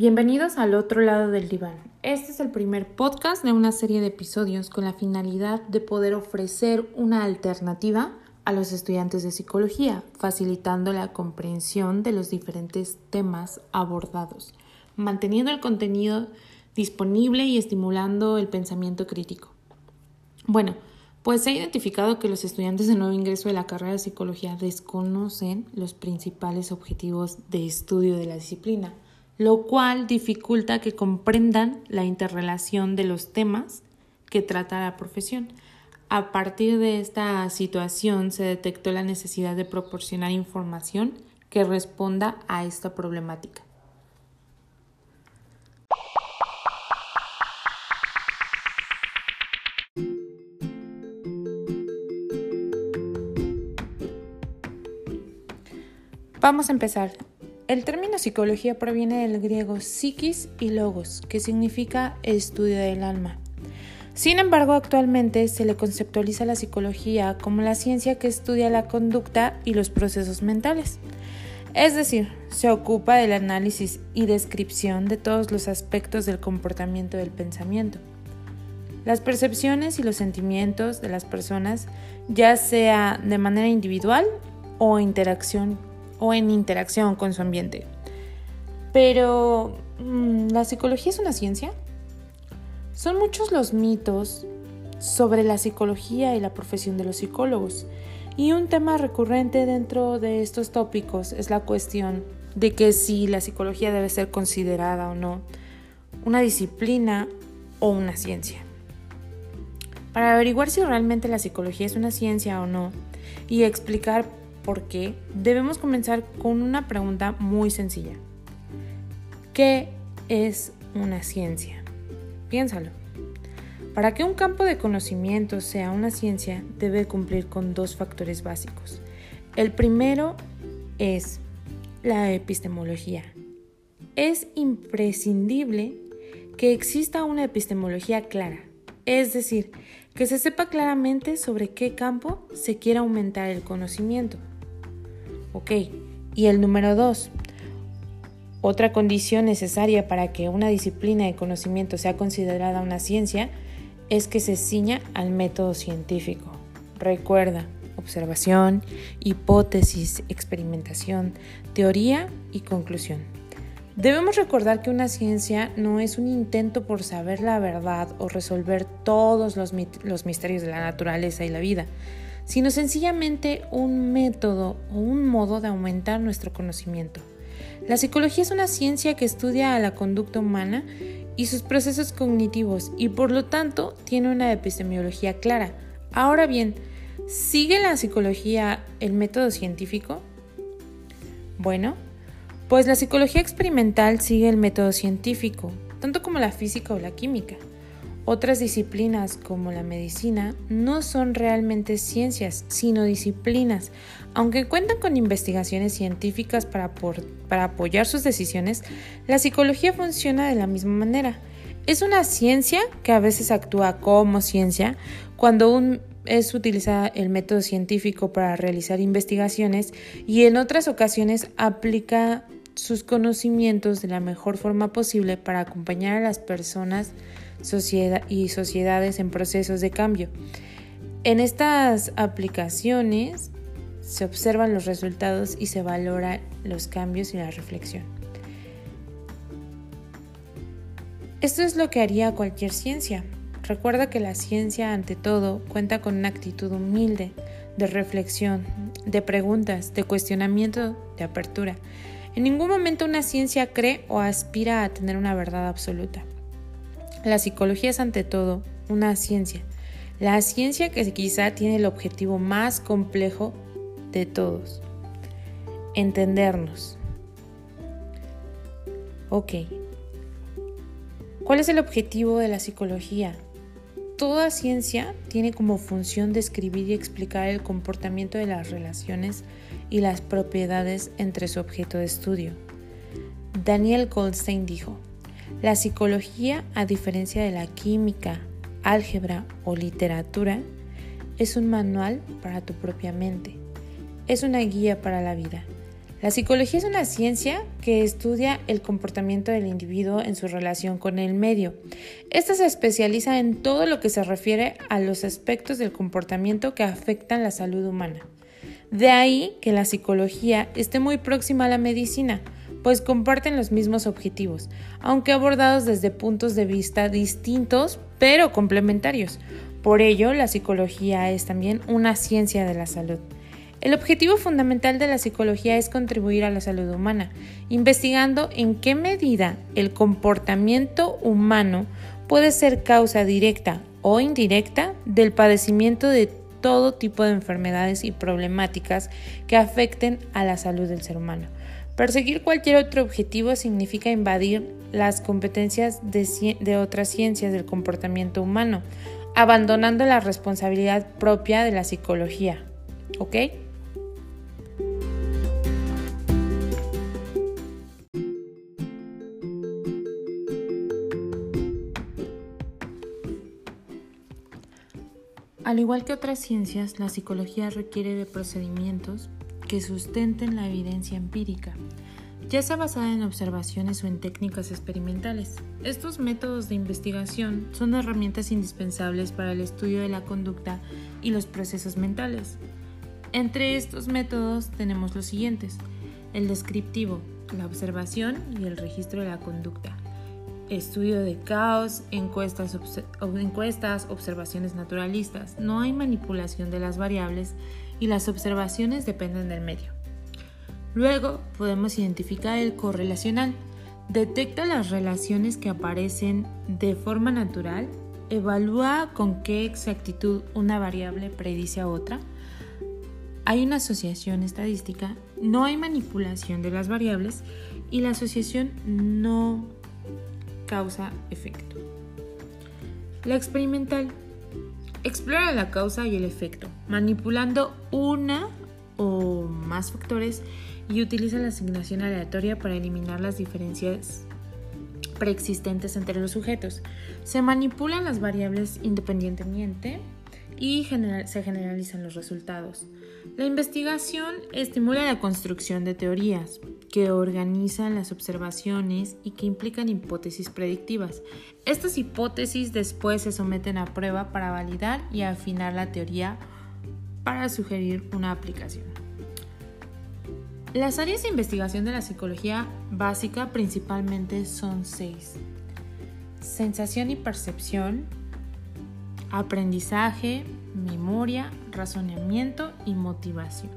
Bienvenidos al otro lado del diván. Este es el primer podcast de una serie de episodios con la finalidad de poder ofrecer una alternativa a los estudiantes de psicología, facilitando la comprensión de los diferentes temas abordados, manteniendo el contenido disponible y estimulando el pensamiento crítico. Bueno, pues se ha identificado que los estudiantes de nuevo ingreso de la carrera de psicología desconocen los principales objetivos de estudio de la disciplina, lo cual dificulta que comprendan la interrelación de los temas que trata la profesión. A partir de esta situación se detectó la necesidad de proporcionar información que responda a esta problemática. Vamos a empezar. El término psicología proviene del griego psiquis y logos, que significa estudio del alma. Sin embargo, actualmente se le conceptualiza la psicología como la ciencia que estudia la conducta y los procesos mentales. Es decir, se ocupa del análisis y descripción de todos los aspectos del comportamiento del pensamiento. Las percepciones y los sentimientos de las personas, ya sea de manera individual o interacción o en interacción con su ambiente. Pero, mm, ¿la psicología es una ciencia? Son muchos los mitos sobre la psicología y la profesión de los psicólogos. Y un tema recurrente dentro de estos tópicos es la cuestión de que si la psicología debe ser considerada o no una disciplina o una ciencia. Para averiguar si realmente la psicología es una ciencia o no y explicar porque debemos comenzar con una pregunta muy sencilla. ¿Qué es una ciencia? Piénsalo. Para que un campo de conocimiento sea una ciencia, debe cumplir con dos factores básicos. El primero es la epistemología. Es imprescindible que exista una epistemología clara, es decir, que se sepa claramente sobre qué campo se quiere aumentar el conocimiento. Ok, y el número dos. Otra condición necesaria para que una disciplina de conocimiento sea considerada una ciencia es que se ciña al método científico. Recuerda, observación, hipótesis, experimentación, teoría y conclusión. Debemos recordar que una ciencia no es un intento por saber la verdad o resolver todos los, los misterios de la naturaleza y la vida, sino sencillamente un método o un modo de aumentar nuestro conocimiento. La psicología es una ciencia que estudia a la conducta humana y sus procesos cognitivos y por lo tanto tiene una epistemología clara. Ahora bien, ¿sigue la psicología el método científico? Bueno, pues la psicología experimental sigue el método científico, tanto como la física o la química. Otras disciplinas como la medicina no son realmente ciencias, sino disciplinas. Aunque cuentan con investigaciones científicas para, para, apoyar sus decisiones, la psicología funciona de la misma manera. Es una ciencia que a veces actúa como ciencia cuando es utilizada el método científico para realizar investigaciones y en otras ocasiones aplica sus conocimientos de la mejor forma posible para acompañar a las personas y sociedades en procesos de cambio. En estas aplicaciones se observan los resultados y se valoran los cambios y la reflexión. Esto es lo que haría cualquier ciencia. Recuerda que la ciencia, ante todo, cuenta con una actitud humilde, de reflexión, de preguntas, de cuestionamiento, de apertura. En ningún momento una ciencia cree o aspira a tener una verdad absoluta. La psicología es ante todo una ciencia, la ciencia que quizá tiene el objetivo más complejo de todos, entendernos. Ok, ¿cuál es el objetivo de la psicología? Toda ciencia tiene como función describir y explicar el comportamiento de las relaciones y las propiedades entre su objeto de estudio. Daniel Goldstein dijo, la psicología, a diferencia de la química, álgebra o literatura, es un manual para tu propia mente. Es una guía para la vida. La psicología es una ciencia que estudia el comportamiento del individuo en su relación con el medio. Esta se especializa en todo lo que se refiere a los aspectos del comportamiento que afectan la salud humana. De ahí que la psicología esté muy próxima a la medicina, pues comparten los mismos objetivos, aunque abordados desde puntos de vista distintos pero complementarios. Por ello, la psicología es también una ciencia de la salud. El objetivo fundamental de la psicología es contribuir a la salud humana, investigando en qué medida el comportamiento humano puede ser causa directa o indirecta del padecimiento de todo tipo de enfermedades y problemáticas que afecten a la salud del ser humano. Perseguir cualquier otro objetivo significa invadir las competencias de, otras ciencias del comportamiento humano, abandonando la responsabilidad propia de la psicología. ¿Ok? Al igual que otras ciencias, la psicología requiere de procedimientos que sustenten la evidencia empírica, ya sea basada en observaciones o en técnicas experimentales. Estos métodos de investigación son herramientas indispensables para el estudio de la conducta y los procesos mentales. Entre estos métodos tenemos los siguientes, el descriptivo, la observación y el registro de la conducta estudio de caos, encuestas, encuestas, observaciones naturalistas. No hay manipulación de las variables y las observaciones dependen del medio. Luego podemos identificar el correlacional. Detecta las relaciones que aparecen de forma natural, evalúa con qué exactitud una variable predice a otra. Hay una asociación estadística, no hay manipulación de las variables y la asociación no causa-efecto. La experimental explora la causa y el efecto, manipulando una o más factores y utiliza la asignación aleatoria para eliminar las diferencias preexistentes entre los sujetos. Se manipulan las variables independientemente y se generalizan los resultados. La investigación estimula la construcción de teorías que organizan las observaciones y que implican hipótesis predictivas. Estas hipótesis después se someten a prueba para validar y afinar la teoría para sugerir una aplicación. Las áreas de investigación de la psicología básica principalmente son seis. Sensación y percepción, aprendizaje, memoria, razonamiento y motivación.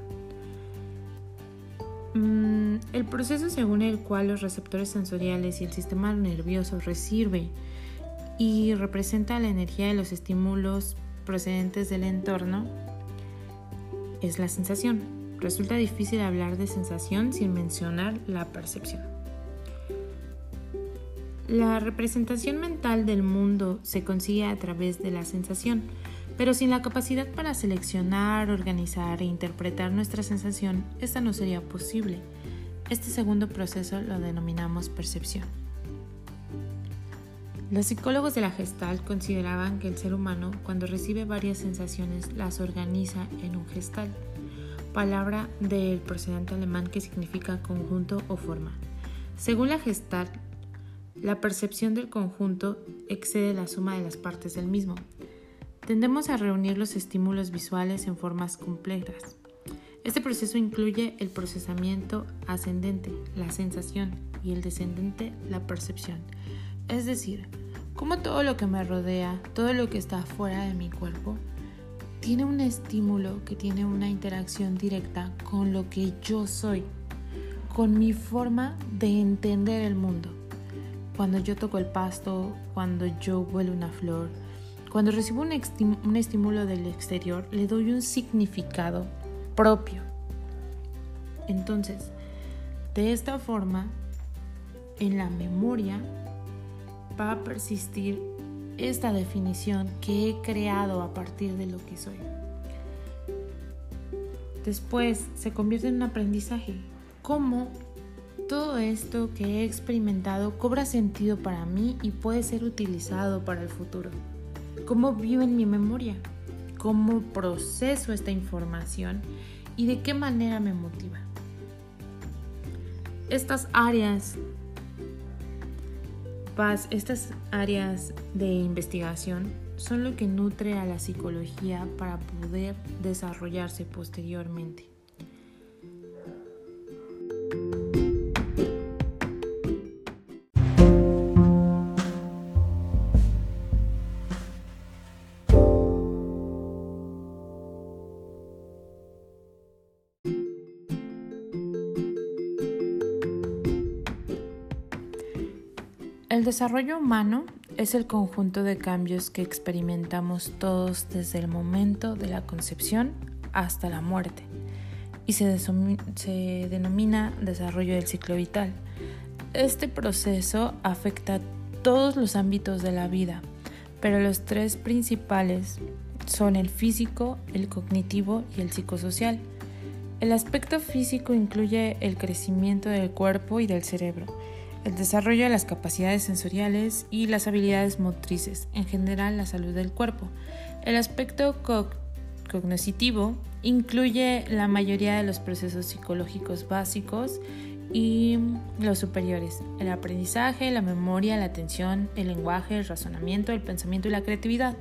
Mm, el proceso según el cual los receptores sensoriales y el sistema nervioso recibe y representa la energía de los estímulos procedentes del entorno es la sensación. Resulta difícil hablar de sensación sin mencionar la percepción. La representación mental del mundo se consigue a través de la sensación, pero sin la capacidad para seleccionar, organizar e interpretar nuestra sensación, esta no sería posible. Este segundo proceso lo denominamos percepción. Los psicólogos de la Gestalt consideraban que el ser humano, cuando recibe varias sensaciones, las organiza en un gestal, palabra del procedente alemán que significa conjunto o forma. Según la Gestalt, la percepción del conjunto excede la suma de las partes del mismo. Tendemos a reunir los estímulos visuales en formas complejas. Este proceso incluye el procesamiento ascendente, la sensación, y el descendente, la percepción. Es decir, como todo lo que me rodea, todo lo que está fuera de mi cuerpo, tiene un estímulo que tiene una interacción directa con lo que yo soy, con mi forma de entender el mundo cuando yo toco el pasto, cuando yo huelo una flor, cuando recibo un, estímulo del exterior, le doy un significado propio. Entonces, de esta forma, en la memoria va a persistir esta definición que he creado a partir de lo que soy. Después se convierte en un aprendizaje. ¿Cómo todo esto que he experimentado cobra sentido para mí y puede ser utilizado para el futuro. ¿Cómo vivo en mi memoria? ¿Cómo proceso esta información? ¿Y de qué manera me motiva? Estas áreas, estas áreas de investigación son lo que nutre a la psicología para poder desarrollarse posteriormente. El desarrollo humano es el conjunto de cambios que experimentamos todos desde el momento de la concepción hasta la muerte y se, denomina desarrollo del ciclo vital. Este proceso afecta todos los ámbitos de la vida, pero los tres principales son el físico, el cognitivo y el psicosocial. El aspecto físico incluye el crecimiento del cuerpo y del cerebro el desarrollo de las capacidades sensoriales y las habilidades motrices, en general la salud del cuerpo. El aspecto cognoscitivo incluye la mayoría de los procesos psicológicos básicos y los superiores, el aprendizaje, la memoria, la atención, el lenguaje, el razonamiento, el pensamiento y la creatividad.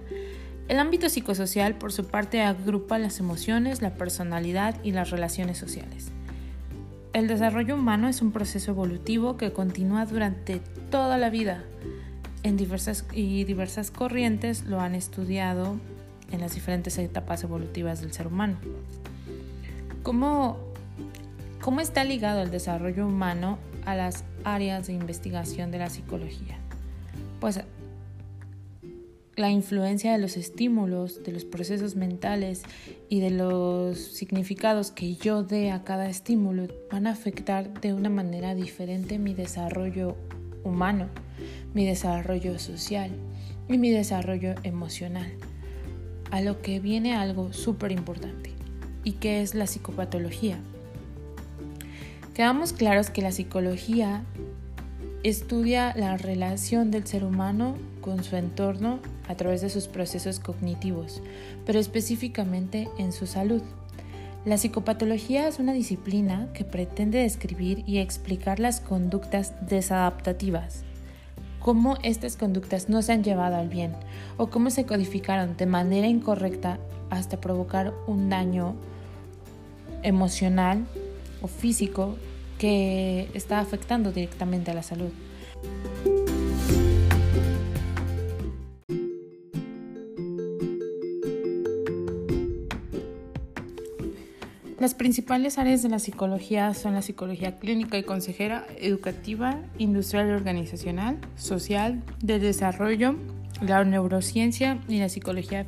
El ámbito psicosocial, por su parte, agrupa las emociones, la personalidad y las relaciones sociales. El desarrollo humano es un proceso evolutivo que continúa durante toda la vida en diversas, y diversas corrientes lo han estudiado en las diferentes etapas evolutivas del ser humano. ¿Cómo, ¿Cómo está ligado el desarrollo humano a las áreas de investigación de la psicología? Pues la influencia de los estímulos, de los procesos mentales y de los significados que yo dé a cada estímulo van a afectar de una manera diferente mi desarrollo humano, mi desarrollo social y mi desarrollo emocional. A lo que viene algo súper importante y que es la psicopatología. Quedamos claros que la psicología estudia la relación del ser humano con su entorno a través de sus procesos cognitivos, pero específicamente en su salud. La psicopatología es una disciplina que pretende describir y explicar las conductas desadaptativas, cómo estas conductas no se han llevado al bien o cómo se codificaron de manera incorrecta hasta provocar un daño emocional o físico que está afectando directamente a la salud. Las principales áreas de la psicología son la psicología clínica y consejera, educativa, industrial y organizacional, social, de desarrollo, la neurociencia y la psicología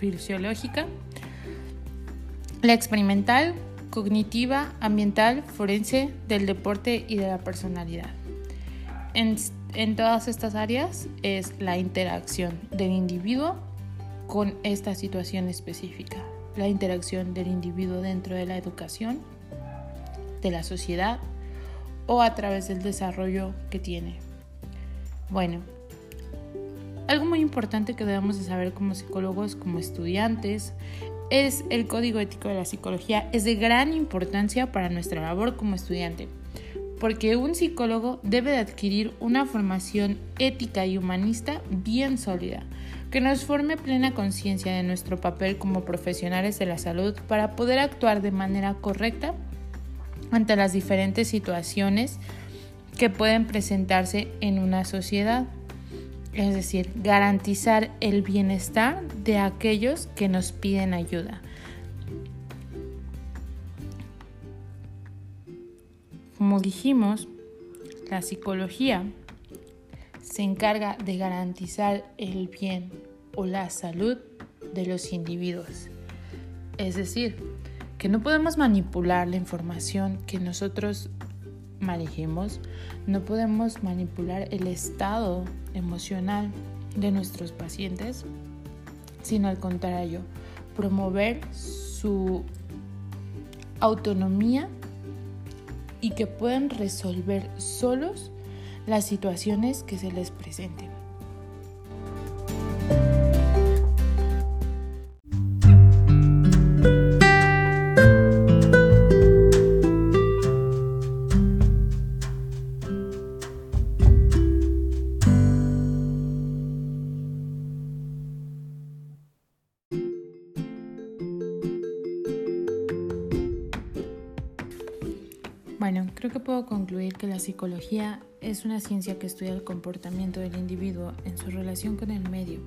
fisiológica, la experimental, cognitiva, ambiental, forense, del deporte y de la personalidad. En todas estas áreas es la interacción del individuo con esta situación específica la interacción del individuo dentro de la educación, de la sociedad o a través del desarrollo que tiene. Bueno, algo muy importante que debemos de saber como psicólogos, como estudiantes, es el código ético de la psicología. Es de gran importancia para nuestra labor como estudiante, porque un psicólogo debe de adquirir una formación ética y humanista bien sólida que nos forme plena conciencia de nuestro papel como profesionales de la salud para poder actuar de manera correcta ante las diferentes situaciones que pueden presentarse en una sociedad. Es decir, garantizar el bienestar de aquellos que nos piden ayuda. Como dijimos, la psicología se encarga de garantizar el bien o la salud de los individuos. Es decir, que no podemos manipular la información que nosotros manejemos, no podemos manipular el estado emocional de nuestros pacientes, sino al contrario, promover su autonomía y que puedan resolver solos las situaciones que se les presenten. Concluir que la psicología es una ciencia que estudia el comportamiento del individuo en su relación con el medio,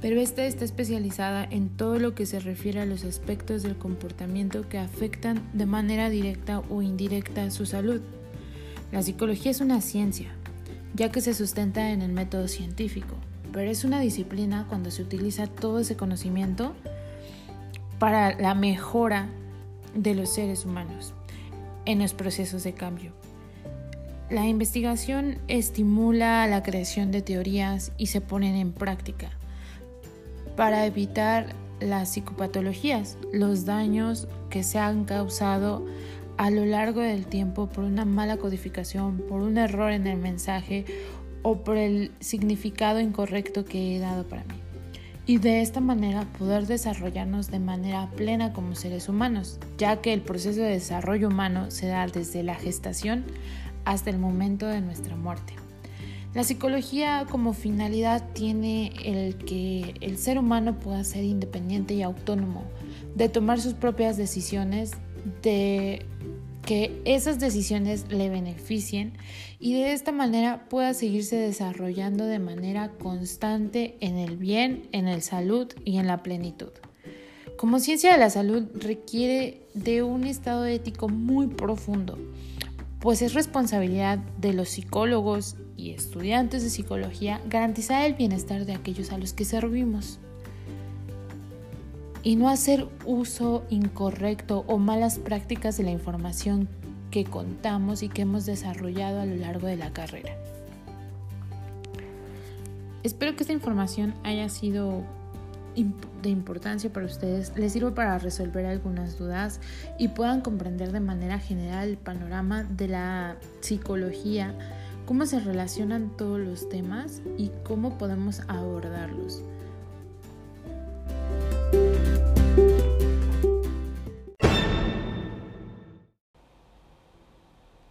pero esta está especializada en todo lo que se refiere a los aspectos del comportamiento que afectan de manera directa o indirecta su salud. La psicología es una ciencia, ya que se sustenta en el método científico, pero es una disciplina cuando se utiliza todo ese conocimiento para la mejora de los seres humanos en los procesos de cambio. La investigación estimula la creación de teorías y se ponen en práctica para evitar las psicopatologías, los daños que se han causado a lo largo del tiempo por una mala codificación, por un error en el mensaje o por el significado incorrecto que he dado para mí y de esta manera poder desarrollarnos de manera plena como seres humanos, ya que el proceso de desarrollo humano se da desde la gestación hasta el momento de nuestra muerte. La psicología como finalidad tiene el que el ser humano pueda ser independiente y autónomo, de tomar sus propias decisiones, de que esas decisiones le beneficien y de esta manera pueda seguirse desarrollando de manera constante en el bien, en el salud y en la plenitud. Como ciencia de la salud requiere de un estado ético muy profundo, pues es responsabilidad de los psicólogos y estudiantes de psicología garantizar el bienestar de aquellos a los que servimos y no hacer uso incorrecto o malas prácticas de la información que contamos y que hemos desarrollado a lo largo de la carrera. Espero que esta información haya sido de importancia para ustedes, les sirva para resolver algunas dudas y puedan comprender de manera general el panorama de la psicología, cómo se relacionan todos los temas y cómo podemos abordarlos.